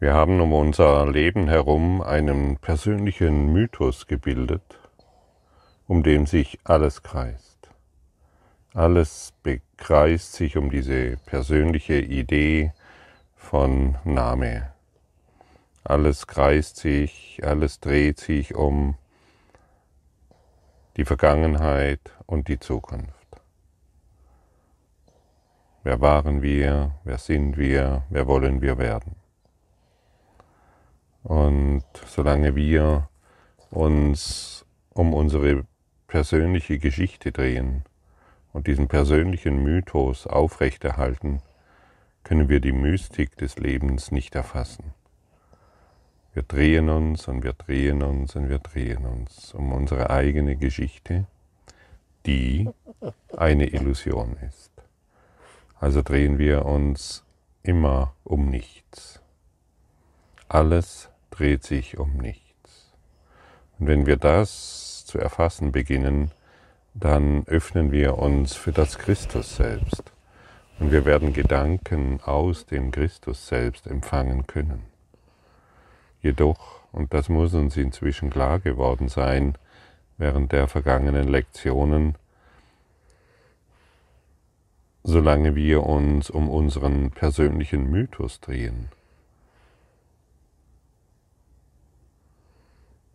Wir haben um unser Leben herum einen persönlichen Mythos gebildet, um den sich alles kreist. Alles bekreist sich um diese persönliche Idee von Name. Alles kreist sich, alles dreht sich um die Vergangenheit und die Zukunft. Wer waren wir? Wer sind wir? Wer wollen wir werden? Und solange wir uns um unsere persönliche Geschichte drehen und diesen persönlichen Mythos aufrechterhalten, können wir die Mystik des Lebens nicht erfassen. Wir drehen uns und wir drehen uns und wir drehen uns um unsere eigene Geschichte, die eine Illusion ist. Also drehen wir uns immer um nichts. Alles dreht sich um nichts. Und wenn wir das zu erfassen beginnen, dann öffnen wir uns für das Christus selbst und wir werden Gedanken aus dem Christus selbst empfangen können. Jedoch, und das muss uns inzwischen klar geworden sein, während der vergangenen Lektionen, solange wir uns um unseren persönlichen Mythos drehen,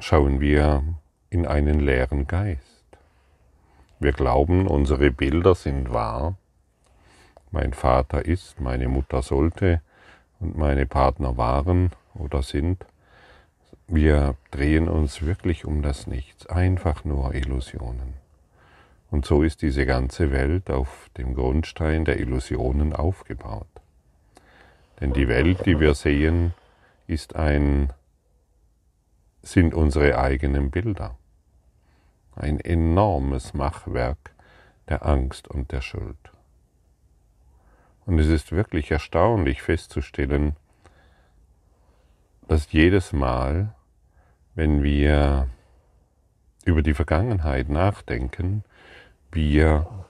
schauen wir in einen leeren Geist. Wir glauben, unsere Bilder sind wahr. Mein Vater ist, meine Mutter sollte und meine Partner waren oder sind. Wir drehen uns wirklich um das Nichts, einfach nur Illusionen. Und so ist diese ganze Welt auf dem Grundstein der Illusionen aufgebaut. Denn die Welt, die wir sehen, ist ein sind unsere eigenen Bilder. Ein enormes Machwerk der Angst und der Schuld. Und es ist wirklich erstaunlich festzustellen, dass jedes Mal, wenn wir über die Vergangenheit nachdenken, wir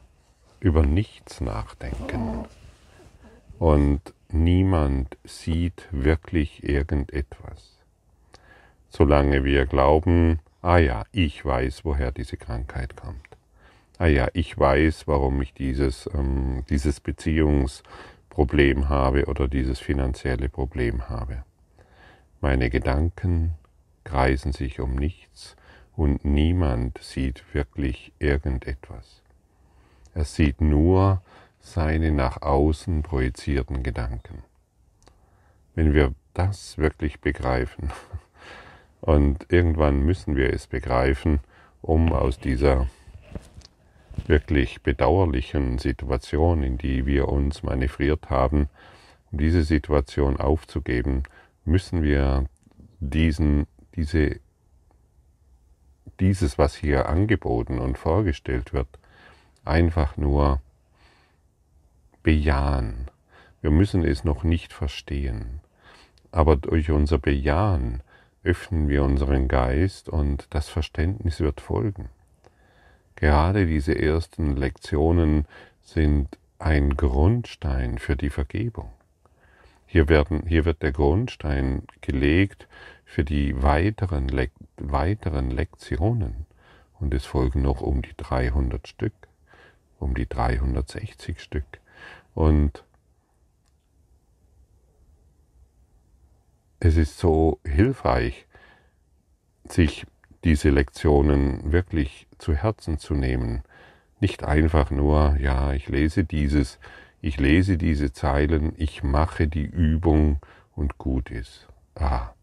über nichts nachdenken. Und niemand sieht wirklich irgendetwas solange wir glauben, ah ja, ich weiß, woher diese Krankheit kommt. Ah ja, ich weiß, warum ich dieses, ähm, dieses Beziehungsproblem habe oder dieses finanzielle Problem habe. Meine Gedanken kreisen sich um nichts und niemand sieht wirklich irgendetwas. Er sieht nur seine nach außen projizierten Gedanken. Wenn wir das wirklich begreifen, Und irgendwann müssen wir es begreifen, um aus dieser wirklich bedauerlichen Situation, in die wir uns manövriert haben, um diese Situation aufzugeben, müssen wir diesen, diese, dieses, was hier angeboten und vorgestellt wird, einfach nur bejahen. Wir müssen es noch nicht verstehen, aber durch unser Bejahen öffnen wir unseren Geist und das Verständnis wird folgen. Gerade diese ersten Lektionen sind ein Grundstein für die Vergebung. Hier, werden, hier wird der Grundstein gelegt für die weiteren, Le weiteren Lektionen und es folgen noch um die 300 Stück, um die 360 Stück und es ist so hilfreich, sich diese Lektionen wirklich zu Herzen zu nehmen. Nicht einfach nur, ja, ich lese dieses, ich lese diese Zeilen, ich mache die Übung und gut ist. Ah,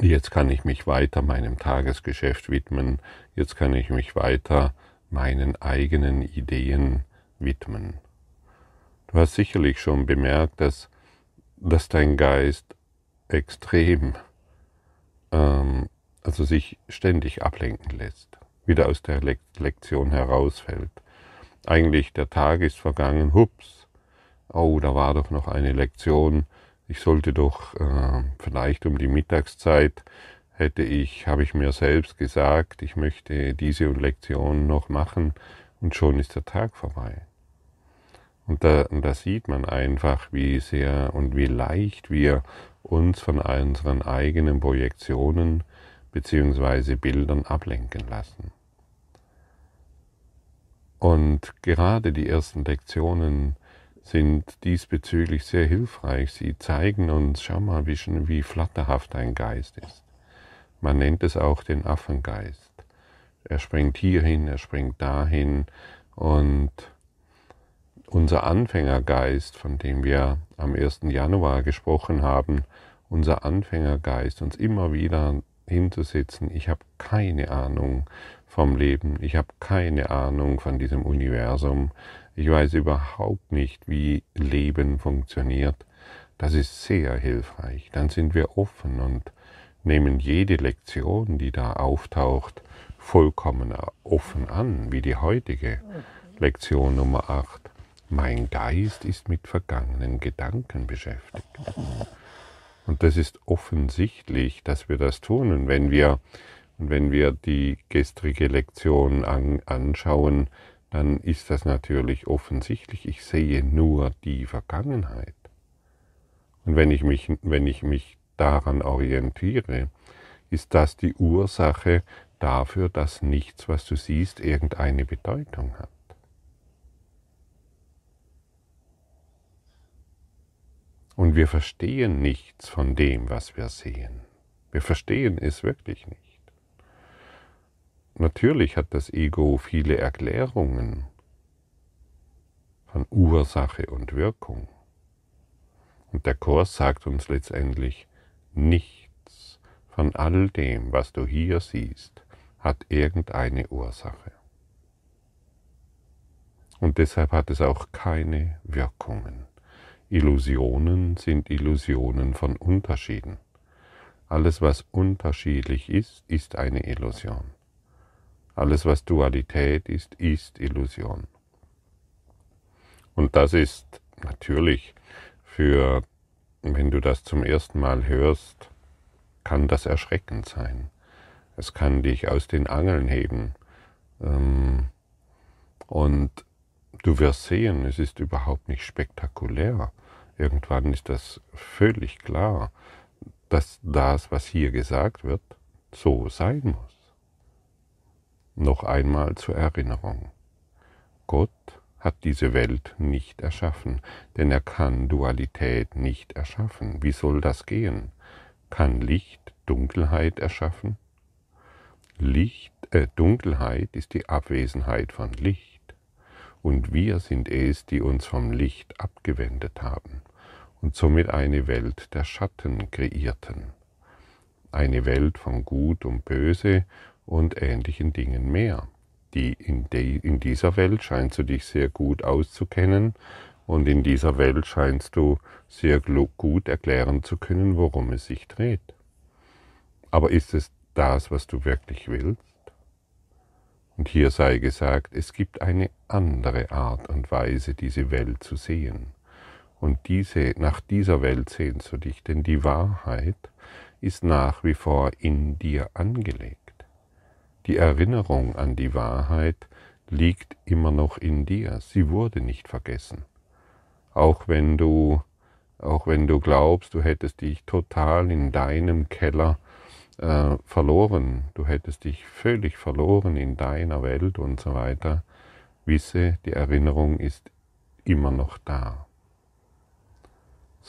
jetzt kann ich mich weiter meinem Tagesgeschäft widmen, jetzt kann ich mich weiter meinen eigenen Ideen widmen. Du hast sicherlich schon bemerkt, dass dass dein Geist extrem, ähm, also sich ständig ablenken lässt, wieder aus der Le Lektion herausfällt. Eigentlich der Tag ist vergangen, hups, oh, da war doch noch eine Lektion, ich sollte doch äh, vielleicht um die Mittagszeit hätte ich, habe ich mir selbst gesagt, ich möchte diese Lektion noch machen und schon ist der Tag vorbei. Und da, und da sieht man einfach, wie sehr und wie leicht wir uns von unseren eigenen Projektionen beziehungsweise Bildern ablenken lassen. Und gerade die ersten Lektionen sind diesbezüglich sehr hilfreich. Sie zeigen uns, schau mal, wie, wie flatterhaft ein Geist ist. Man nennt es auch den Affengeist. Er springt hierhin, er springt dahin und unser Anfängergeist, von dem wir am 1. Januar gesprochen haben, unser Anfängergeist, uns immer wieder hinzusetzen, ich habe keine Ahnung vom Leben, ich habe keine Ahnung von diesem Universum, ich weiß überhaupt nicht, wie Leben funktioniert, das ist sehr hilfreich. Dann sind wir offen und nehmen jede Lektion, die da auftaucht, vollkommen offen an, wie die heutige Lektion Nummer 8. Mein Geist ist mit vergangenen Gedanken beschäftigt. Und das ist offensichtlich, dass wir das tun. Und wenn wir, wenn wir die gestrige Lektion an, anschauen, dann ist das natürlich offensichtlich. Ich sehe nur die Vergangenheit. Und wenn ich mich, wenn ich mich daran orientiere, ist das die Ursache dafür, dass nichts, was du siehst, irgendeine Bedeutung hat. Und wir verstehen nichts von dem, was wir sehen. Wir verstehen es wirklich nicht. Natürlich hat das Ego viele Erklärungen von Ursache und Wirkung. Und der Kurs sagt uns letztendlich, nichts von all dem, was du hier siehst, hat irgendeine Ursache. Und deshalb hat es auch keine Wirkungen. Illusionen sind Illusionen von Unterschieden. Alles, was unterschiedlich ist, ist eine Illusion. Alles, was Dualität ist, ist Illusion. Und das ist natürlich für, wenn du das zum ersten Mal hörst, kann das erschreckend sein. Es kann dich aus den Angeln heben. Ähm, und du wirst sehen, es ist überhaupt nicht spektakulär. Irgendwann ist das völlig klar, dass das, was hier gesagt wird, so sein muss. Noch einmal zur Erinnerung. Gott hat diese Welt nicht erschaffen, denn er kann Dualität nicht erschaffen. Wie soll das gehen? Kann Licht Dunkelheit erschaffen? Licht, äh, Dunkelheit ist die Abwesenheit von Licht, und wir sind es, die uns vom Licht abgewendet haben und somit eine Welt der Schatten kreierten. Eine Welt von Gut und Böse und ähnlichen Dingen mehr. Die in, de, in dieser Welt scheinst du dich sehr gut auszukennen und in dieser Welt scheinst du sehr gut erklären zu können, worum es sich dreht. Aber ist es das, was du wirklich willst? Und hier sei gesagt, es gibt eine andere Art und Weise, diese Welt zu sehen. Und diese, nach dieser Welt sehnst du dich, denn die Wahrheit ist nach wie vor in dir angelegt. Die Erinnerung an die Wahrheit liegt immer noch in dir. Sie wurde nicht vergessen. Auch wenn du, auch wenn du glaubst, du hättest dich total in deinem Keller äh, verloren, du hättest dich völlig verloren in deiner Welt und so weiter, wisse, die Erinnerung ist immer noch da.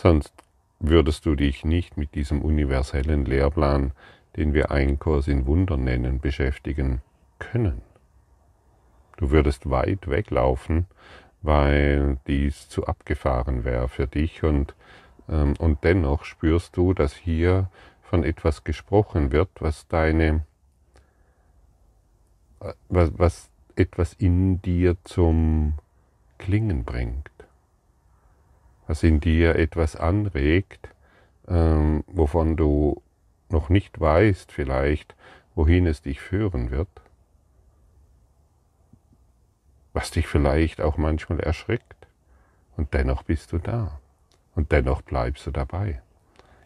Sonst würdest du dich nicht mit diesem universellen Lehrplan, den wir Einkurs in Wunder nennen, beschäftigen können. Du würdest weit weglaufen, weil dies zu abgefahren wäre für dich und, ähm, und dennoch spürst du, dass hier von etwas gesprochen wird, was deine, äh, was, was etwas in dir zum Klingen bringt was in dir etwas anregt, ähm, wovon du noch nicht weißt vielleicht, wohin es dich führen wird, was dich vielleicht auch manchmal erschrickt, und dennoch bist du da, und dennoch bleibst du dabei.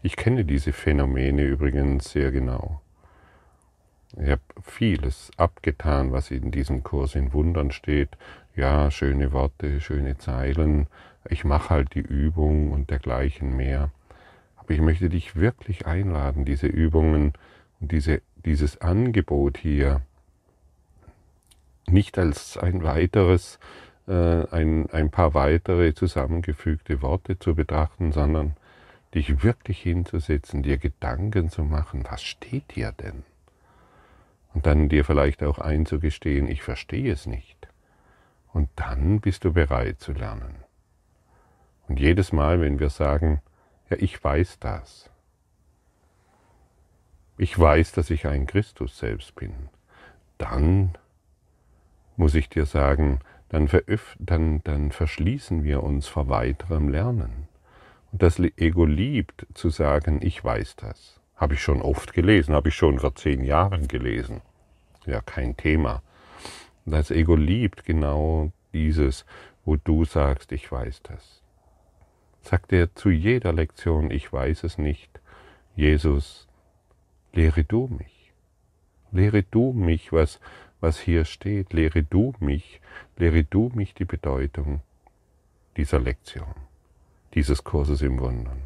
Ich kenne diese Phänomene übrigens sehr genau. Ich habe vieles abgetan, was in diesem Kurs in Wundern steht. ja, schöne Worte, schöne Zeilen, ich mache halt die Übung und dergleichen mehr. Aber ich möchte dich wirklich einladen, diese Übungen und diese, dieses Angebot hier nicht als ein weiteres, äh, ein, ein paar weitere zusammengefügte Worte zu betrachten, sondern dich wirklich hinzusetzen, dir Gedanken zu machen, was steht hier denn? Und dann dir vielleicht auch einzugestehen, ich verstehe es nicht. Und dann bist du bereit zu lernen. Und jedes Mal, wenn wir sagen, ja, ich weiß das, ich weiß, dass ich ein Christus selbst bin, dann muss ich dir sagen, dann, dann, dann verschließen wir uns vor weiterem Lernen. Und das Ego liebt zu sagen, ich weiß das. Habe ich schon oft gelesen, habe ich schon vor zehn Jahren gelesen. Ja, kein Thema. Das Ego liebt genau dieses, wo du sagst, ich weiß das. Sagt er zu jeder Lektion, ich weiß es nicht. Jesus, lehre du mich. Lehre du mich, was, was hier steht. Lehre du mich, lehre du mich die Bedeutung dieser Lektion dieses Kurses im Wundern.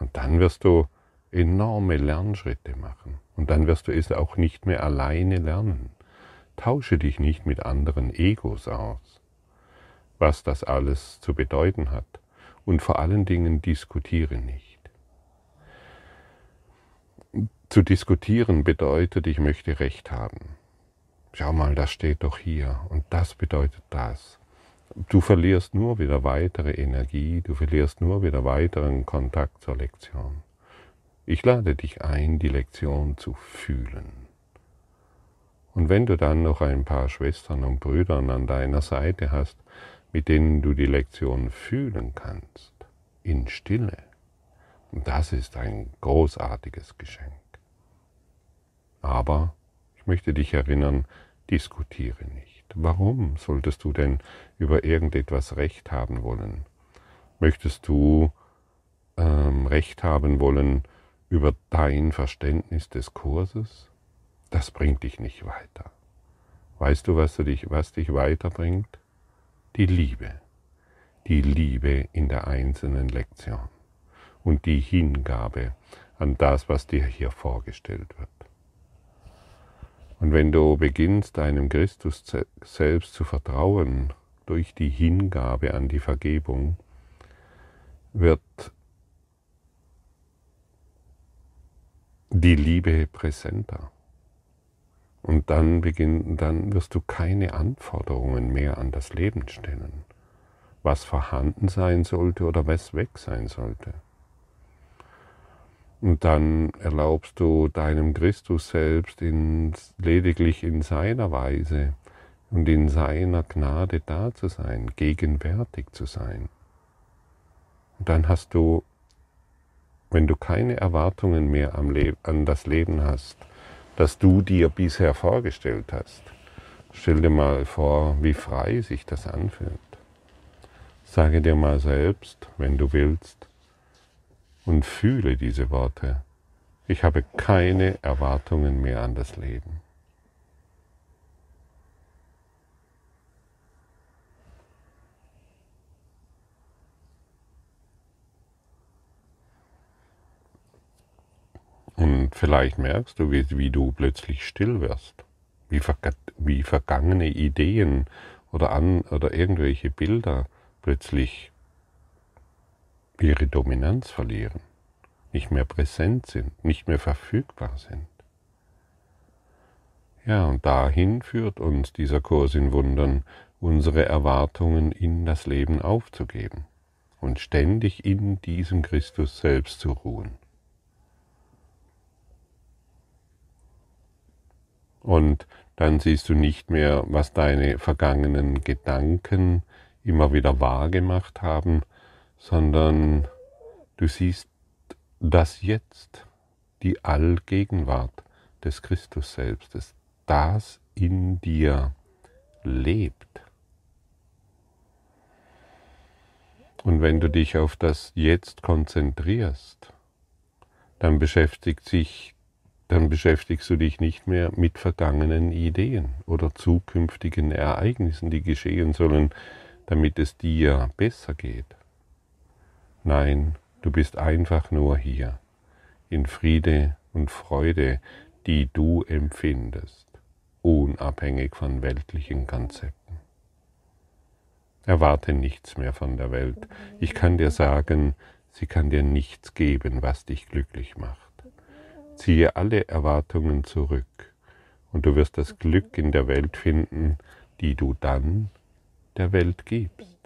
Und dann wirst du enorme Lernschritte machen. Und dann wirst du es auch nicht mehr alleine lernen. Tausche dich nicht mit anderen Egos aus, was das alles zu bedeuten hat. Und vor allen Dingen diskutiere nicht. Zu diskutieren bedeutet, ich möchte Recht haben. Schau mal, das steht doch hier und das bedeutet das. Du verlierst nur wieder weitere Energie, du verlierst nur wieder weiteren Kontakt zur Lektion. Ich lade dich ein, die Lektion zu fühlen. Und wenn du dann noch ein paar Schwestern und Brüder an deiner Seite hast, mit denen du die Lektion fühlen kannst, in Stille, das ist ein großartiges Geschenk. Aber ich möchte dich erinnern, diskutiere nicht. Warum solltest du denn über irgendetwas Recht haben wollen? Möchtest du ähm, Recht haben wollen über dein Verständnis des Kurses? Das bringt dich nicht weiter. Weißt du, was, du dich, was dich weiterbringt? Die Liebe. Die Liebe in der einzelnen Lektion und die Hingabe an das, was dir hier vorgestellt wird. Und wenn du beginnst, deinem Christus selbst zu vertrauen durch die Hingabe an die Vergebung, wird die Liebe präsenter. Und dann, beginn, dann wirst du keine Anforderungen mehr an das Leben stellen, was vorhanden sein sollte oder was weg sein sollte. Und dann erlaubst du deinem Christus selbst in, lediglich in seiner Weise und in seiner Gnade da zu sein, gegenwärtig zu sein. Und dann hast du, wenn du keine Erwartungen mehr an das Leben hast, das du dir bisher vorgestellt hast, stell dir mal vor, wie frei sich das anfühlt. Sage dir mal selbst, wenn du willst, und fühle diese Worte. Ich habe keine Erwartungen mehr an das Leben. Und vielleicht merkst du, wie, wie du plötzlich still wirst, wie, wie vergangene Ideen oder, an, oder irgendwelche Bilder plötzlich ihre Dominanz verlieren, nicht mehr präsent sind, nicht mehr verfügbar sind. Ja, und dahin führt uns dieser Kurs in Wundern, unsere Erwartungen in das Leben aufzugeben und ständig in diesem Christus selbst zu ruhen. Und dann siehst du nicht mehr, was deine vergangenen Gedanken immer wieder wahrgemacht haben, sondern du siehst das Jetzt, die Allgegenwart des Christus selbst, das in dir lebt. Und wenn du dich auf das Jetzt konzentrierst, dann beschäftigt sich dann beschäftigst du dich nicht mehr mit vergangenen Ideen oder zukünftigen Ereignissen, die geschehen sollen, damit es dir besser geht. Nein, du bist einfach nur hier, in Friede und Freude, die du empfindest, unabhängig von weltlichen Konzepten. Erwarte nichts mehr von der Welt. Ich kann dir sagen, sie kann dir nichts geben, was dich glücklich macht. Ziehe alle Erwartungen zurück und du wirst das Glück in der Welt finden, die du dann der Welt gibst.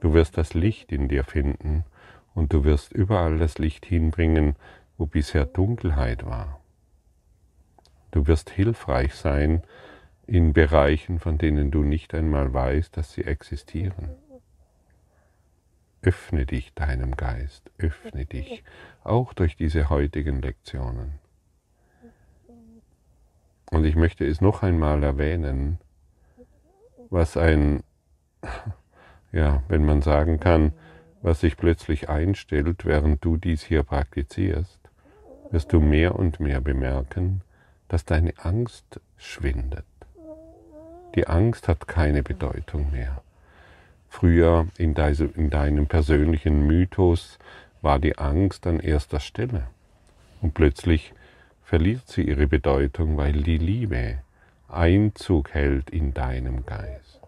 Du wirst das Licht in dir finden und du wirst überall das Licht hinbringen, wo bisher Dunkelheit war. Du wirst hilfreich sein in Bereichen, von denen du nicht einmal weißt, dass sie existieren. Öffne dich deinem Geist, öffne dich, auch durch diese heutigen Lektionen. Und ich möchte es noch einmal erwähnen, was ein, ja, wenn man sagen kann, was sich plötzlich einstellt, während du dies hier praktizierst, wirst du mehr und mehr bemerken, dass deine Angst schwindet. Die Angst hat keine Bedeutung mehr. Früher in, deinem persönlichen Mythos war die Angst an erster Stelle. Und plötzlich verliert sie ihre Bedeutung, weil die Liebe Einzug hält in deinem Geist.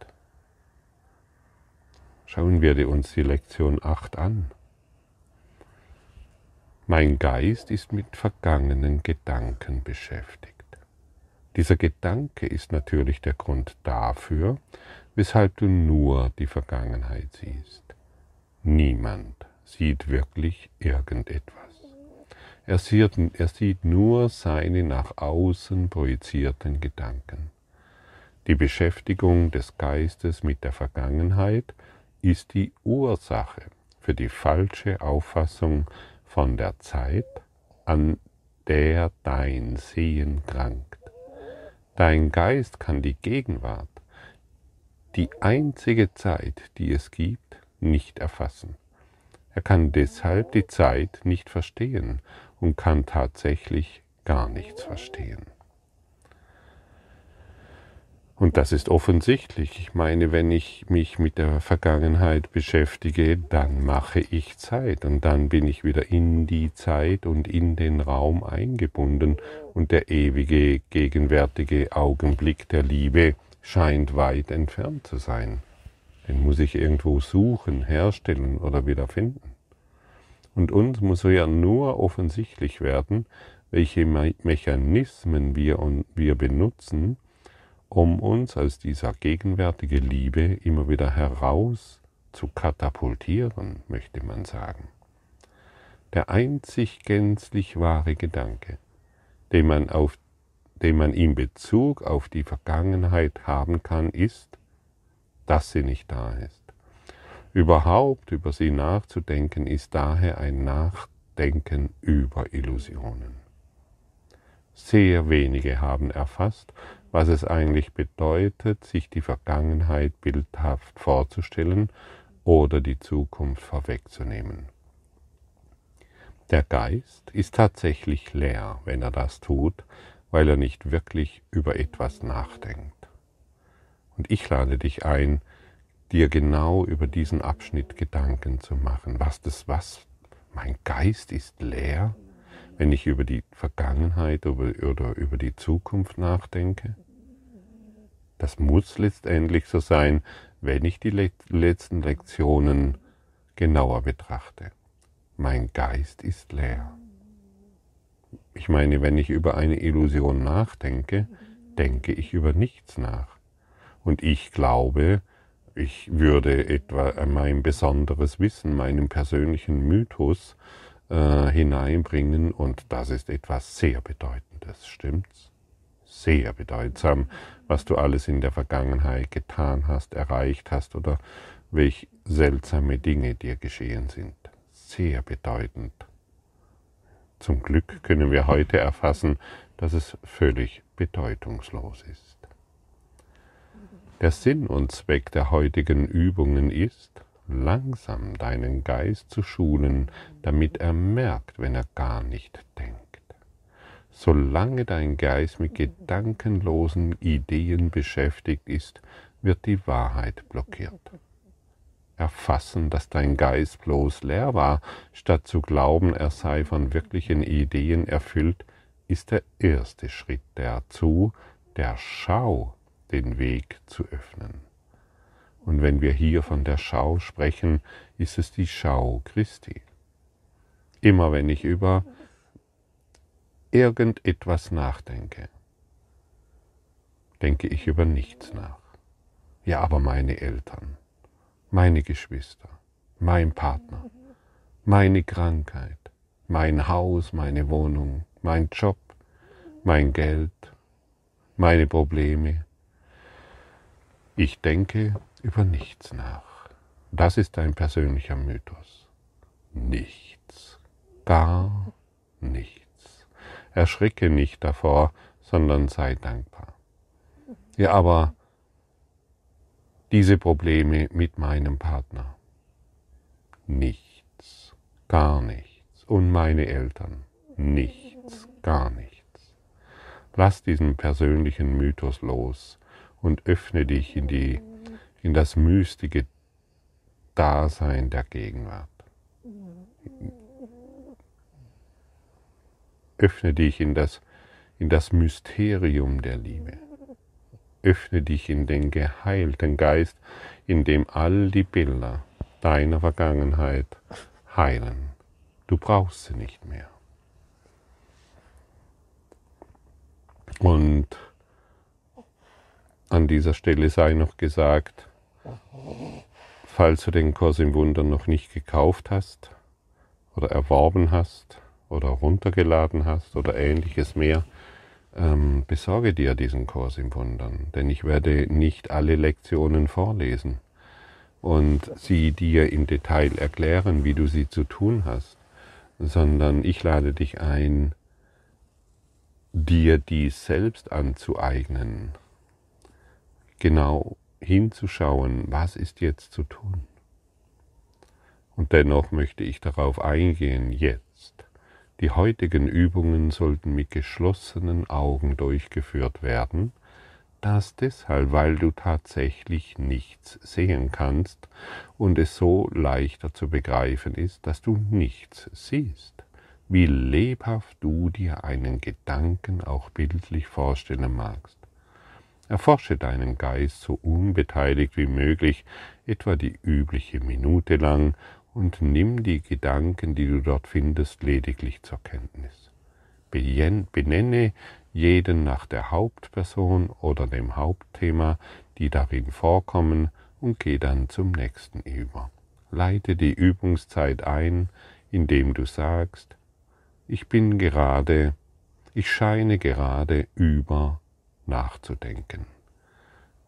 Schauen wir uns die Lektion 8 an. Mein Geist ist mit vergangenen Gedanken beschäftigt. Dieser Gedanke ist natürlich der Grund dafür, weshalb du nur die Vergangenheit siehst. Niemand sieht wirklich irgendetwas. Er sieht, er sieht nur seine nach außen projizierten Gedanken. Die Beschäftigung des Geistes mit der Vergangenheit ist die Ursache für die falsche Auffassung von der Zeit, an der dein Sehen krankt. Dein Geist kann die Gegenwart die einzige Zeit, die es gibt, nicht erfassen. Er kann deshalb die Zeit nicht verstehen und kann tatsächlich gar nichts verstehen. Und das ist offensichtlich. Ich meine, wenn ich mich mit der Vergangenheit beschäftige, dann mache ich Zeit und dann bin ich wieder in die Zeit und in den Raum eingebunden und der ewige, gegenwärtige Augenblick der Liebe scheint weit entfernt zu sein. Den muss ich irgendwo suchen, herstellen oder wiederfinden. Und uns muss ja nur offensichtlich werden, welche Mechanismen wir, wir benutzen, um uns aus dieser gegenwärtigen Liebe immer wieder heraus zu katapultieren, möchte man sagen. Der einzig gänzlich wahre Gedanke, den man auf den man in Bezug auf die Vergangenheit haben kann, ist, dass sie nicht da ist. Überhaupt über sie nachzudenken ist daher ein Nachdenken über Illusionen. Sehr wenige haben erfasst, was es eigentlich bedeutet, sich die Vergangenheit bildhaft vorzustellen oder die Zukunft vorwegzunehmen. Der Geist ist tatsächlich leer, wenn er das tut, weil er nicht wirklich über etwas nachdenkt. Und ich lade dich ein, dir genau über diesen Abschnitt Gedanken zu machen. Was das was? Mein Geist ist leer, wenn ich über die Vergangenheit oder über die Zukunft nachdenke? Das muss letztendlich so sein, wenn ich die letzten Lektionen genauer betrachte. Mein Geist ist leer. Ich meine, wenn ich über eine Illusion nachdenke, denke ich über nichts nach. Und ich glaube, ich würde etwa mein besonderes Wissen, meinen persönlichen Mythos äh, hineinbringen und das ist etwas sehr Bedeutendes, stimmt's? Sehr bedeutsam, was du alles in der Vergangenheit getan hast, erreicht hast oder welch seltsame Dinge dir geschehen sind. Sehr bedeutend. Zum Glück können wir heute erfassen, dass es völlig bedeutungslos ist. Der Sinn und Zweck der heutigen Übungen ist, langsam deinen Geist zu schulen, damit er merkt, wenn er gar nicht denkt. Solange dein Geist mit gedankenlosen Ideen beschäftigt ist, wird die Wahrheit blockiert. Erfassen, dass dein Geist bloß leer war, statt zu glauben, er sei von wirklichen Ideen erfüllt, ist der erste Schritt dazu, der Schau den Weg zu öffnen. Und wenn wir hier von der Schau sprechen, ist es die Schau Christi. Immer wenn ich über irgendetwas nachdenke, denke ich über nichts nach. Ja, aber meine Eltern, meine Geschwister, mein Partner, meine Krankheit, mein Haus, meine Wohnung, mein Job, mein Geld, meine Probleme. Ich denke über nichts nach. Das ist ein persönlicher Mythos. Nichts. Gar nichts. Erschricke nicht davor, sondern sei dankbar. Ja, aber diese Probleme mit meinem Partner. Nichts. Gar nichts. Und meine Eltern. Nichts. Gar nichts. Lass diesen persönlichen Mythos los und öffne dich in, die, in das mystische Dasein der Gegenwart. Öffne dich in das, in das Mysterium der Liebe. Öffne dich in den geheilten Geist, in dem all die Bilder deiner Vergangenheit heilen. Du brauchst sie nicht mehr. Und an dieser Stelle sei noch gesagt, falls du den Kurs im Wunder noch nicht gekauft hast oder erworben hast oder runtergeladen hast oder ähnliches mehr, ähm, besorge dir diesen Kurs im Wundern, denn ich werde nicht alle Lektionen vorlesen und sie dir im Detail erklären, wie du sie zu tun hast, sondern ich lade dich ein, dir dies selbst anzueignen, genau hinzuschauen, was ist jetzt zu tun. Und dennoch möchte ich darauf eingehen, jetzt. Die heutigen Übungen sollten mit geschlossenen Augen durchgeführt werden, das deshalb, weil du tatsächlich nichts sehen kannst und es so leichter zu begreifen ist, dass du nichts siehst wie lebhaft du dir einen Gedanken auch bildlich vorstellen magst. Erforsche deinen Geist so unbeteiligt wie möglich, etwa die übliche Minute lang, und nimm die Gedanken, die du dort findest, lediglich zur Kenntnis. Benenne jeden nach der Hauptperson oder dem Hauptthema, die darin vorkommen, und geh dann zum nächsten über. Leite die Übungszeit ein, indem du sagst, ich bin gerade, ich scheine gerade über nachzudenken.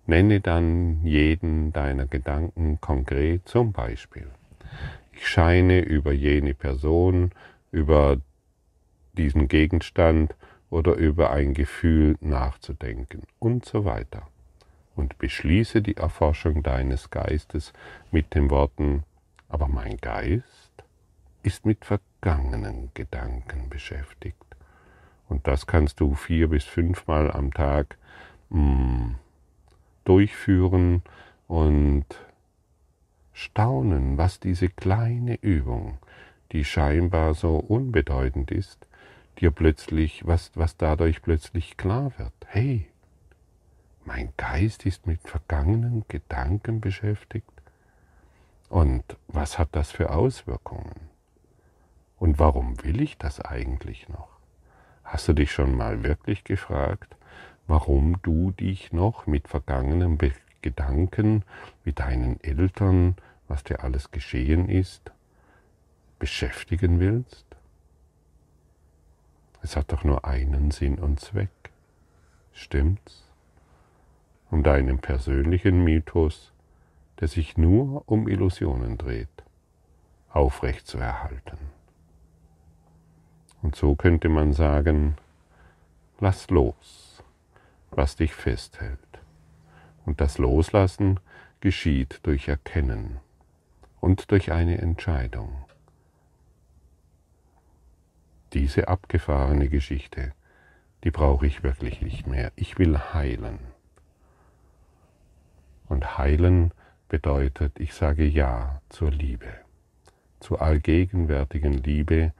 Nenne dann jeden deiner Gedanken konkret zum Beispiel. Ich scheine über jene Person, über diesen Gegenstand oder über ein Gefühl nachzudenken und so weiter. Und beschließe die Erforschung deines Geistes mit den Worten, aber mein Geist ist mit vergangenen Gedanken beschäftigt. Und das kannst du vier bis fünfmal am Tag mh, mm, durchführen und staunen, was diese kleine Übung, die scheinbar so unbedeutend ist, dir plötzlich, was, was dadurch plötzlich klar wird. Hey, mein Geist ist mit vergangenen Gedanken beschäftigt. Und was hat das für Auswirkungen? Und warum will ich das eigentlich noch? Hast du dich schon mal wirklich gefragt, warum du dich noch mit vergangenen Gedanken, mit deinen Eltern, was dir alles geschehen ist, beschäftigen willst? Es hat doch nur einen Sinn und Zweck. Stimmt's? Um deinen persönlichen Mythos, der sich nur um Illusionen dreht, aufrechtzuerhalten. Und so könnte man sagen, lass los, was dich festhält. Und das Loslassen geschieht durch Erkennen. Und durch eine Entscheidung. Diese abgefahrene Geschichte, die brauche ich wirklich nicht mehr. Ich will heilen. Und heilen bedeutet, ich sage Ja zur Liebe, zur allgegenwärtigen Liebe,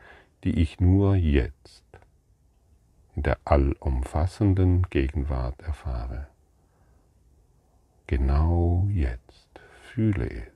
die ich nur jetzt in der allumfassenden Gegenwart erfahre. Genau jetzt fühle es.